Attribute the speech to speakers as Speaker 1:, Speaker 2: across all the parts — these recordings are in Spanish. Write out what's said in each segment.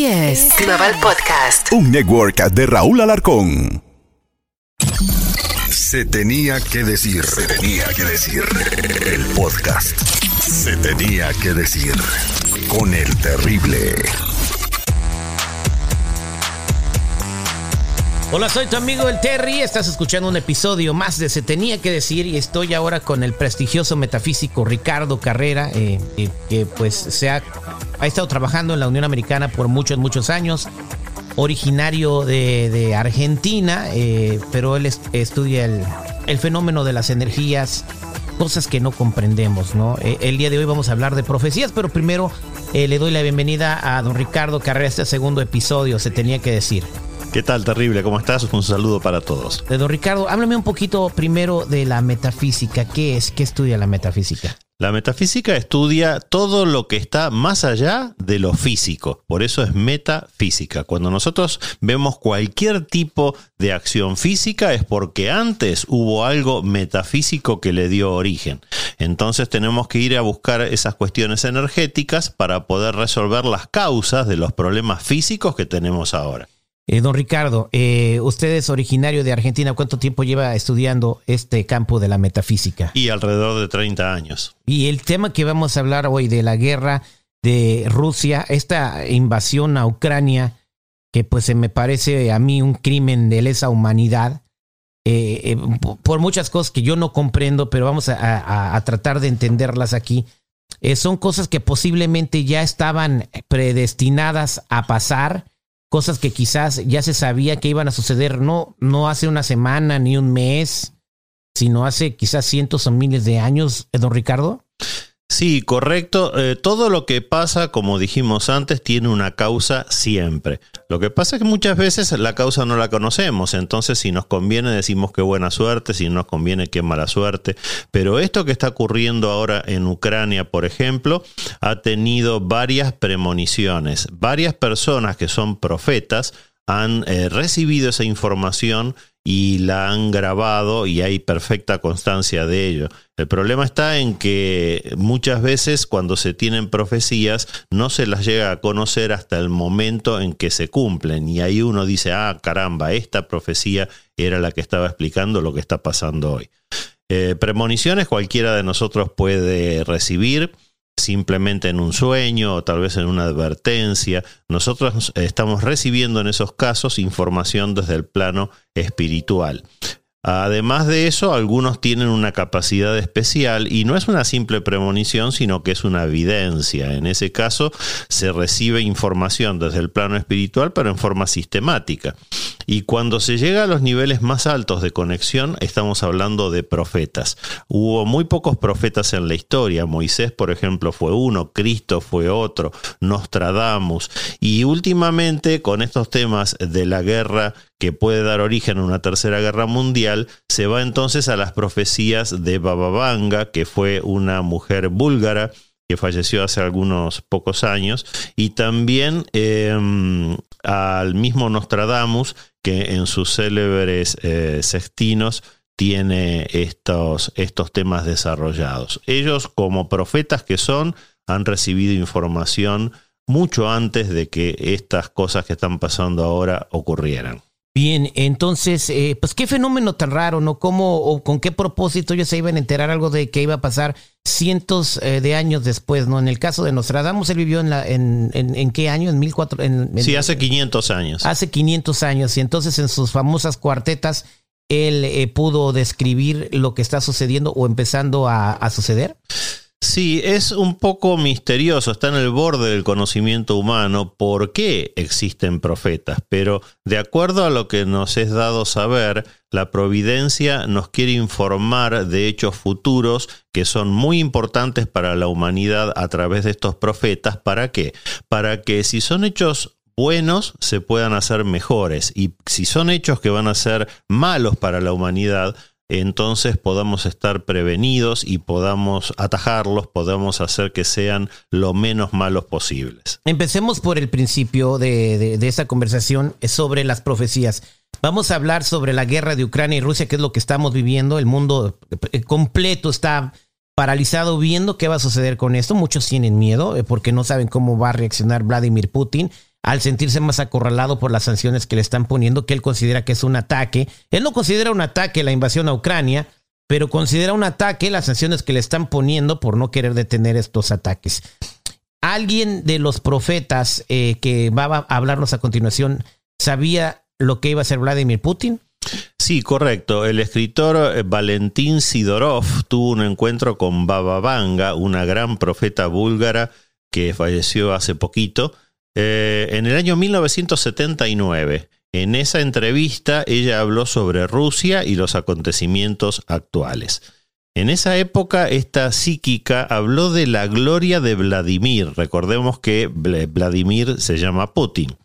Speaker 1: Así es.
Speaker 2: Global Podcast.
Speaker 3: Un network de Raúl Alarcón. Se tenía que decir. Se tenía que decir. El podcast. Se tenía que decir. Con el terrible.
Speaker 4: Hola, soy tu amigo el Terry. Estás escuchando un episodio más de Se Tenía que Decir y estoy ahora con el prestigioso metafísico Ricardo Carrera, eh, eh, que pues se ha, ha, estado trabajando en la Unión Americana por muchos, muchos años. Originario de, de Argentina, eh, pero él es, estudia el, el, fenómeno de las energías, cosas que no comprendemos, ¿no? el día de hoy vamos a hablar de profecías, pero primero le doy la bienvenida a don Ricardo Carrera, este segundo episodio, Se Tenía que Decir.
Speaker 5: ¿Qué tal, terrible? ¿Cómo estás? Un saludo para todos.
Speaker 4: De don Ricardo, háblame un poquito primero de la metafísica. ¿Qué es? ¿Qué estudia la metafísica?
Speaker 5: La metafísica estudia todo lo que está más allá de lo físico, por eso es metafísica. Cuando nosotros vemos cualquier tipo de acción física es porque antes hubo algo metafísico que le dio origen. Entonces tenemos que ir a buscar esas cuestiones energéticas para poder resolver las causas de los problemas físicos que tenemos ahora.
Speaker 4: Eh, don Ricardo, eh, usted es originario de Argentina. ¿Cuánto tiempo lleva estudiando este campo de la metafísica?
Speaker 5: Y alrededor de 30 años.
Speaker 4: Y el tema que vamos a hablar hoy de la guerra de Rusia, esta invasión a Ucrania, que pues se me parece a mí un crimen de lesa humanidad, eh, por muchas cosas que yo no comprendo, pero vamos a, a, a tratar de entenderlas aquí. son cosas que posiblemente ya estaban predestinadas a pasar cosas que quizás ya se sabía que iban a suceder, no, no hace una semana ni un mes, sino hace quizás cientos o miles de años, don Ricardo?
Speaker 5: Sí, correcto. Eh, todo lo que pasa, como dijimos antes, tiene una causa siempre. Lo que pasa es que muchas veces la causa no la conocemos, entonces si nos conviene decimos qué buena suerte, si nos conviene qué mala suerte. Pero esto que está ocurriendo ahora en Ucrania, por ejemplo, ha tenido varias premoniciones. Varias personas que son profetas han eh, recibido esa información y la han grabado y hay perfecta constancia de ello. El problema está en que muchas veces cuando se tienen profecías no se las llega a conocer hasta el momento en que se cumplen y ahí uno dice, ah, caramba, esta profecía era la que estaba explicando lo que está pasando hoy. Eh, premoniciones cualquiera de nosotros puede recibir simplemente en un sueño o tal vez en una advertencia. Nosotros estamos recibiendo en esos casos información desde el plano espiritual. Además de eso, algunos tienen una capacidad especial y no es una simple premonición, sino que es una evidencia. En ese caso, se recibe información desde el plano espiritual, pero en forma sistemática. Y cuando se llega a los niveles más altos de conexión, estamos hablando de profetas. Hubo muy pocos profetas en la historia. Moisés, por ejemplo, fue uno, Cristo fue otro, Nostradamus. Y últimamente, con estos temas de la guerra que puede dar origen a una tercera guerra mundial, se va entonces a las profecías de Baba Vanga, que fue una mujer búlgara que falleció hace algunos pocos años, y también eh, al mismo Nostradamus, que en sus célebres eh, sextinos tiene estos, estos temas desarrollados. Ellos, como profetas que son, han recibido información mucho antes de que estas cosas que están pasando ahora ocurrieran.
Speaker 4: Bien, entonces, eh, pues qué fenómeno tan raro, ¿no? ¿Cómo o con qué propósito ellos se iban a enterar algo de que iba a pasar cientos eh, de años después, ¿no? En el caso de Nostradamus, él vivió en, la, en, en, en qué año? En 1400. En, en,
Speaker 5: sí, hace 500 años.
Speaker 4: Hace 500 años, y entonces en sus famosas cuartetas, él eh, pudo describir lo que está sucediendo o empezando a, a suceder.
Speaker 5: Sí, es un poco misterioso, está en el borde del conocimiento humano por qué existen profetas, pero de acuerdo a lo que nos es dado saber, la providencia nos quiere informar de hechos futuros que son muy importantes para la humanidad a través de estos profetas. ¿Para qué? Para que si son hechos buenos se puedan hacer mejores y si son hechos que van a ser malos para la humanidad, entonces podamos estar prevenidos y podamos atajarlos, podamos hacer que sean lo menos malos posibles.
Speaker 4: Empecemos por el principio de, de, de esta conversación sobre las profecías. Vamos a hablar sobre la guerra de Ucrania y Rusia, que es lo que estamos viviendo. El mundo eh, completo está paralizado viendo qué va a suceder con esto. Muchos tienen miedo eh, porque no saben cómo va a reaccionar Vladimir Putin. Al sentirse más acorralado por las sanciones que le están poniendo, que él considera que es un ataque. Él no considera un ataque la invasión a Ucrania, pero considera un ataque las sanciones que le están poniendo por no querer detener estos ataques. ¿Alguien de los profetas eh, que va a hablarnos a continuación sabía lo que iba a hacer Vladimir Putin?
Speaker 5: Sí, correcto. El escritor eh, Valentín Sidorov tuvo un encuentro con Baba Vanga, una gran profeta búlgara que falleció hace poquito, eh, en el año 1979. En esa entrevista ella habló sobre Rusia y los acontecimientos actuales. En esa época esta psíquica habló de la gloria de Vladimir. Recordemos que Vladimir se llama Putin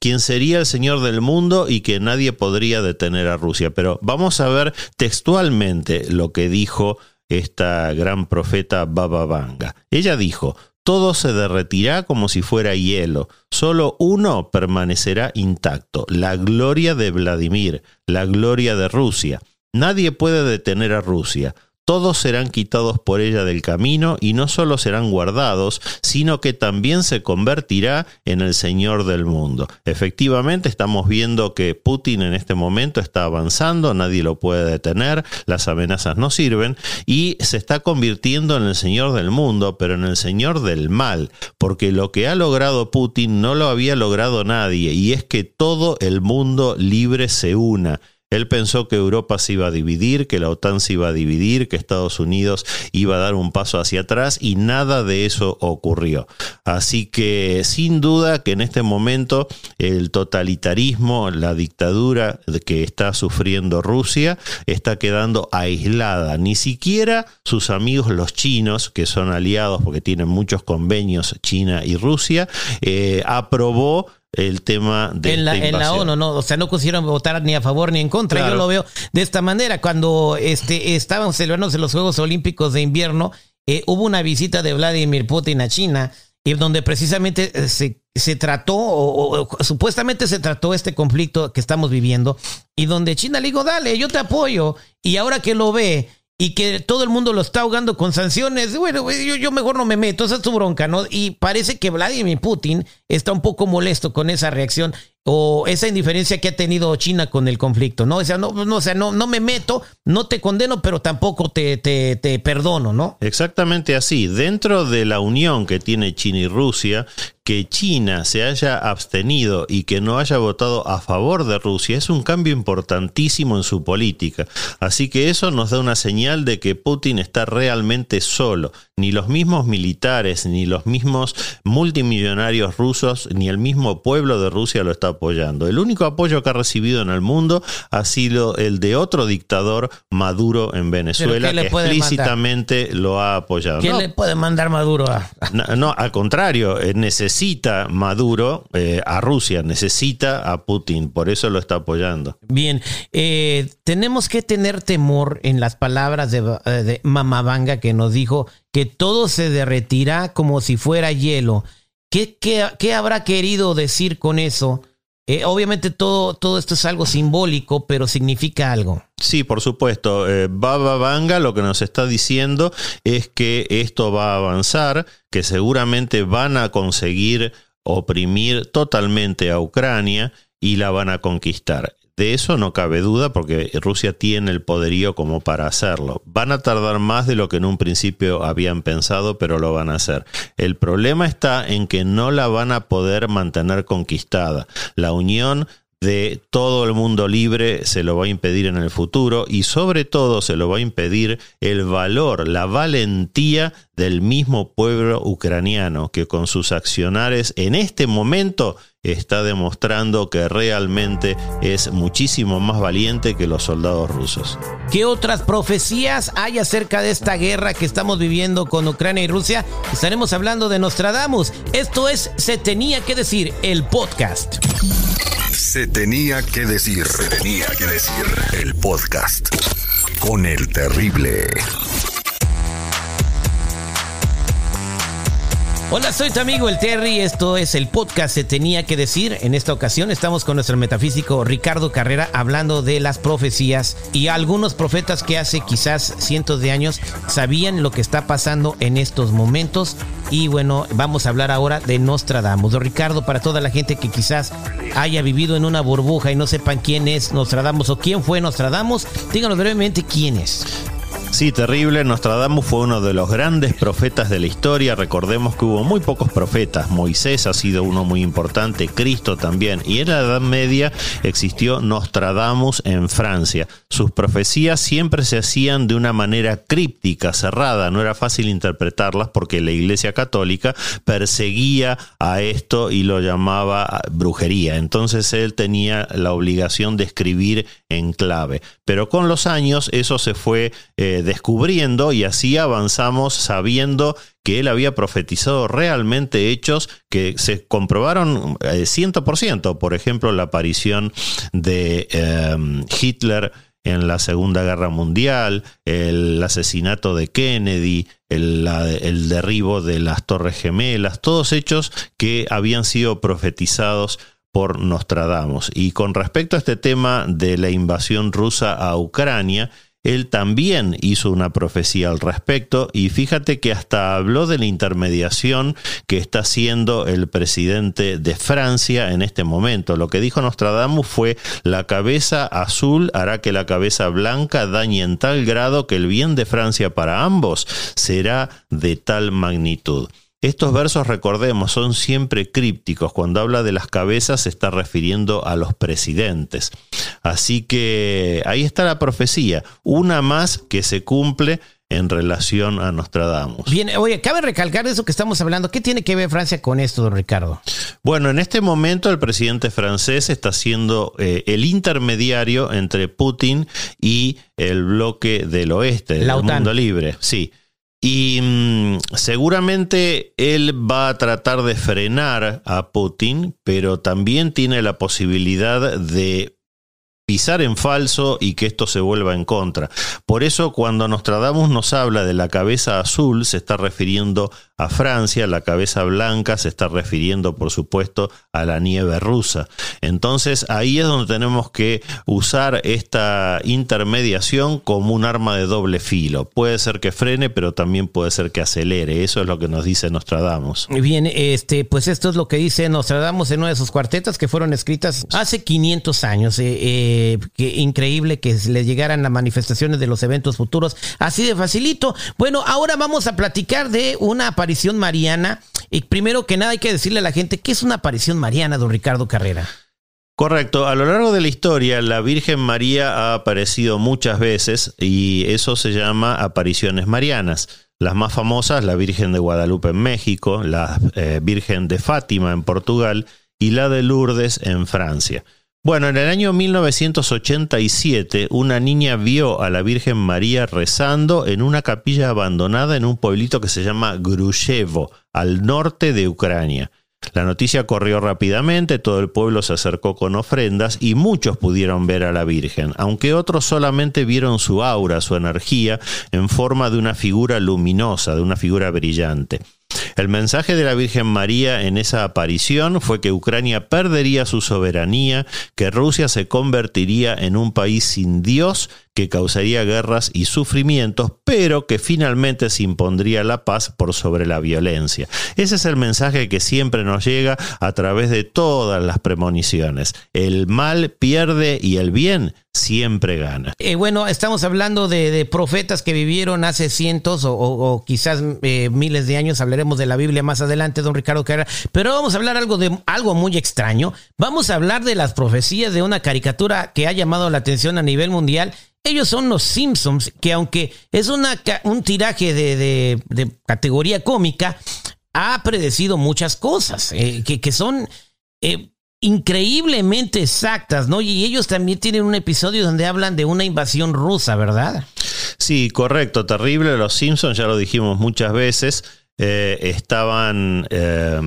Speaker 5: quien sería el señor del mundo y que nadie podría detener a Rusia. Pero vamos a ver textualmente lo que dijo esta gran profeta Baba Vanga. Ella dijo, todo se derretirá como si fuera hielo, solo uno permanecerá intacto, la gloria de Vladimir, la gloria de Rusia. Nadie puede detener a Rusia todos serán quitados por ella del camino y no solo serán guardados, sino que también se convertirá en el Señor del mundo. Efectivamente, estamos viendo que Putin en este momento está avanzando, nadie lo puede detener, las amenazas no sirven y se está convirtiendo en el Señor del mundo, pero en el Señor del mal, porque lo que ha logrado Putin no lo había logrado nadie y es que todo el mundo libre se una él pensó que Europa se iba a dividir, que la OTAN se iba a dividir, que Estados Unidos iba a dar un paso hacia atrás y nada de eso ocurrió. Así que sin duda que en este momento el totalitarismo, la dictadura que está sufriendo Rusia está quedando aislada. Ni siquiera sus amigos los chinos, que son aliados porque tienen muchos convenios China y Rusia, eh, aprobó el tema de
Speaker 4: en la, en la ONU, no, o sea, no quisieron votar ni a favor ni en contra. Yo lo veo de esta manera. Cuando este, estaban celebrándose los Juegos Olímpicos de Invierno, eh, hubo una visita de Vladimir Putin a China, y donde precisamente eh, se, se trató, o, supuestamente se trató este conflicto que estamos viviendo, y donde China le dijo, dale, yo te apoyo, y ahora que lo ve, y que todo el mundo lo está ahogando con sanciones, bueno, yo, yo mejor no me meto, esa es tu bronca, ¿no? Y parece que Vladimir Putin está un poco molesto con esa reacción o esa indiferencia que ha tenido China con el conflicto, ¿no? O sea, no, no, sea, no, no me meto, no te condeno, pero tampoco te, te, te, perdono, ¿no?
Speaker 5: Exactamente así. Dentro de la unión que tiene China y Rusia, que China se haya abstenido y que no haya votado a favor de Rusia es un cambio importantísimo en su política. Así que eso nos da una señal de que Putin está realmente solo. Ni los mismos militares, ni los mismos multimillonarios rusos, ni el mismo pueblo de Rusia lo está apoyando. El único apoyo que ha recibido en el mundo ha sido el de otro dictador, Maduro, en Venezuela, que explícitamente lo ha apoyado.
Speaker 4: ¿Quién le puede mandar Maduro a.?
Speaker 5: No, al contrario, eh, necesita Maduro eh, a Rusia, necesita a Putin, por eso lo está apoyando.
Speaker 4: Bien, eh, tenemos que tener temor en las palabras de, de Mamabanga que nos dijo que todo se derretirá como si fuera hielo. ¿Qué, qué, qué habrá querido decir con eso? Eh, obviamente todo, todo esto es algo simbólico, pero significa algo.
Speaker 5: Sí, por supuesto. Eh, Baba Vanga lo que nos está diciendo es que esto va a avanzar, que seguramente van a conseguir oprimir totalmente a Ucrania y la van a conquistar. De eso no cabe duda porque Rusia tiene el poderío como para hacerlo. Van a tardar más de lo que en un principio habían pensado, pero lo van a hacer. El problema está en que no la van a poder mantener conquistada. La Unión de todo el mundo libre se lo va a impedir en el futuro y sobre todo se lo va a impedir el valor, la valentía del mismo pueblo ucraniano que con sus accionares en este momento está demostrando que realmente es muchísimo más valiente que los soldados rusos.
Speaker 4: ¿Qué otras profecías hay acerca de esta guerra que estamos viviendo con Ucrania y Rusia? Estaremos hablando de Nostradamus. Esto es Se tenía que decir, el podcast.
Speaker 3: Se tenía que decir, se tenía que decir, el podcast con el terrible.
Speaker 4: Hola, soy tu amigo el Terry. Esto es el podcast Se Tenía que Decir. En esta ocasión estamos con nuestro metafísico Ricardo Carrera hablando de las profecías y algunos profetas que hace quizás cientos de años sabían lo que está pasando en estos momentos. Y bueno, vamos a hablar ahora de Nostradamus. Ricardo, para toda la gente que quizás haya vivido en una burbuja y no sepan quién es Nostradamus o quién fue Nostradamus, díganos brevemente quién es.
Speaker 5: Sí, terrible. Nostradamus fue uno de los grandes profetas de la historia. Recordemos que hubo muy pocos profetas. Moisés ha sido uno muy importante, Cristo también. Y en la Edad Media existió Nostradamus en Francia. Sus profecías siempre se hacían de una manera críptica, cerrada. No era fácil interpretarlas porque la Iglesia Católica perseguía a esto y lo llamaba brujería. Entonces él tenía la obligación de escribir en clave. Pero con los años eso se fue eh, descubriendo y así avanzamos sabiendo que él había profetizado realmente hechos que se comprobaron 100%. Eh, Por ejemplo, la aparición de em, Hitler en la Segunda Guerra Mundial, el asesinato de Kennedy, el, el, derribo de las Torres Gemelas, todos hechos que habían sido profetizados por Nostradamus. Y con respecto a este tema de la invasión rusa a Ucrania, él también hizo una profecía al respecto y fíjate que hasta habló de la intermediación que está haciendo el presidente de Francia en este momento. Lo que dijo Nostradamus fue la cabeza azul hará que la cabeza blanca dañe en tal grado que el bien de Francia para ambos será de tal magnitud. Estos versos, recordemos, son siempre crípticos. Cuando habla de las cabezas se está refiriendo a los presidentes. Así que ahí está la profecía, una más que se cumple en relación a Nostradamus.
Speaker 4: Bien, oye, cabe recalcar eso que estamos hablando. ¿Qué tiene que ver Francia con esto, don Ricardo?
Speaker 5: Bueno, en este momento el presidente francés está siendo eh, el intermediario entre Putin y el bloque del oeste, del mundo libre. Sí. Y mm, seguramente él va a tratar de frenar a Putin, pero también tiene la posibilidad de pisar en falso y que esto se vuelva en contra. Por eso cuando Nostradamus nos habla de la cabeza azul, se está refiriendo a Francia, la cabeza blanca se está refiriendo, por supuesto, a la nieve rusa. Entonces ahí es donde tenemos que usar esta intermediación como un arma de doble filo. Puede ser que frene, pero también puede ser que acelere. Eso es lo que nos dice Nostradamus.
Speaker 4: Bien, este, pues esto es lo que dice Nostradamus en una de sus cuartetas que fueron escritas hace 500 años. Eh, eh, increíble que le llegaran las manifestaciones de los eventos futuros así de facilito. Bueno, ahora vamos a platicar de una aparición aparición mariana. Y primero que nada hay que decirle a la gente qué es una aparición mariana, don Ricardo Carrera.
Speaker 5: Correcto, a lo largo de la historia la Virgen María ha aparecido muchas veces y eso se llama apariciones marianas. Las más famosas, la Virgen de Guadalupe en México, la eh, Virgen de Fátima en Portugal y la de Lourdes en Francia. Bueno, en el año 1987 una niña vio a la Virgen María rezando en una capilla abandonada en un pueblito que se llama Grushevo, al norte de Ucrania. La noticia corrió rápidamente, todo el pueblo se acercó con ofrendas y muchos pudieron ver a la Virgen, aunque otros solamente vieron su aura, su energía, en forma de una figura luminosa, de una figura brillante. El mensaje de la Virgen María en esa aparición fue que Ucrania perdería su soberanía, que Rusia se convertiría en un país sin Dios que causaría guerras y sufrimientos, pero que finalmente se impondría la paz por sobre la violencia. Ese es el mensaje que siempre nos llega a través de todas las premoniciones. El mal pierde y el bien siempre gana.
Speaker 4: Eh, bueno, estamos hablando de, profetas que vivieron hace cientos o, quizás eh, miles de años. Hablaremos de la Biblia más adelante, don Ricardo Carrera. Pero vamos a hablar algo de algo muy extraño. Vamos a hablar de las profecías de una caricatura que ha llamado la atención a nivel mundial ellos son los Simpsons, que aunque es un tiraje de, categoría cómica, ha predecido muchas cosas eh, que, son eh, increíblemente exactas, ¿no? Y ellos también tienen un episodio donde hablan de una invasión rusa, ¿verdad?
Speaker 5: Sí, correcto, terrible. Los Simpsons, ya lo dijimos muchas veces, eh, estaban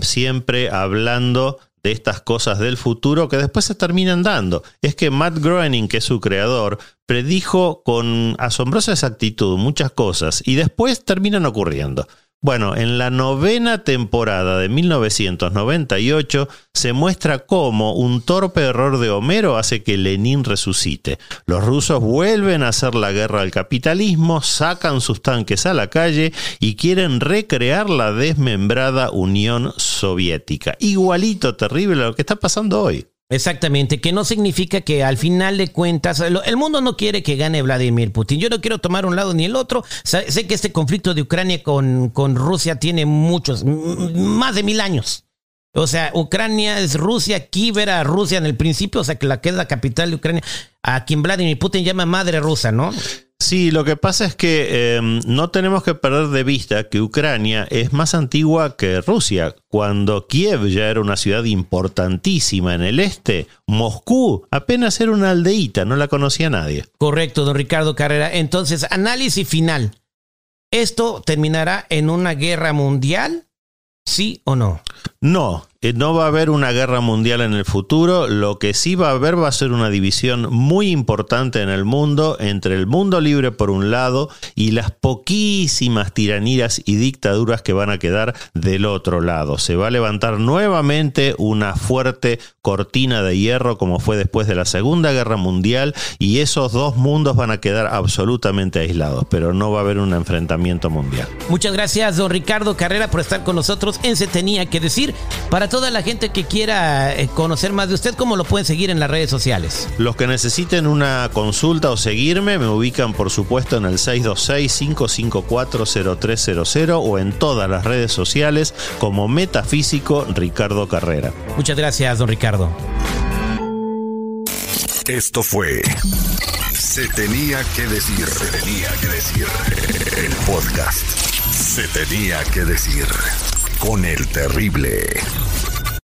Speaker 5: siempre hablando de estas cosas del futuro que después se terminan dando. Es que Matt Groening, que es su creador, predijo con asombrosa exactitud muchas cosas y después terminan ocurriendo. Bueno, en la novena temporada de 1998 se muestra cómo un torpe error de Homero hace que Lenin resucite. Los rusos vuelven a hacer la guerra al capitalismo, sacan sus tanques a la calle y quieren recrear la desmembrada Unión Soviética. Igualito terrible a lo que está pasando hoy.
Speaker 4: Exactamente, que no significa que al final de cuentas, el mundo no quiere que gane Vladimir Putin. Yo no quiero tomar un lado ni el otro. Sé que este conflicto de Ucrania con, con Rusia tiene muchos, más de mil años. O sea, Ucrania es Rusia, Kiev era Rusia en el principio, o sea, que la que es la capital de Ucrania, a quien Vladimir Putin llama madre rusa, ¿no?
Speaker 5: Sí, lo que pasa es que em, no tenemos que perder de vista que Ucrania es más antigua que Rusia. Cuando Kiev ya era una ciudad importantísima en el este, Moscú apenas era una aldeíta, no la conocía nadie.
Speaker 4: Correcto, don Ricardo Carrera. Entonces, análisis final. ¿Esto terminará en una guerra mundial? ¿Sí o no?
Speaker 5: No, eh, no va a haber una guerra mundial en el futuro, lo que sí va a haber va a ser una división muy importante en el mundo entre el mundo libre por un lado y las poquísimas tiranías y dictaduras que van a quedar del otro lado. Se va a levantar nuevamente una fuerte cortina de hierro como fue después de la Segunda Guerra Mundial y esos dos mundos van a quedar absolutamente aislados, pero no va a haber un enfrentamiento mundial.
Speaker 4: Muchas gracias, don Ricardo Carrera, por estar con nosotros en Se Tenía que Decir. Para toda la gente que quiera eh, conocer más de usted, ¿cómo lo pueden seguir en las redes sociales?
Speaker 5: Los que necesiten una consulta o seguirme me ubican por supuesto en el 626-554-0300 o en todas las redes sociales como Metafísico Ricardo Carrera.
Speaker 4: Muchas gracias, don Ricardo.
Speaker 3: Esto fue Se tenía que decir, se tenía que decir el podcast. Se tenía que decir con el terrible.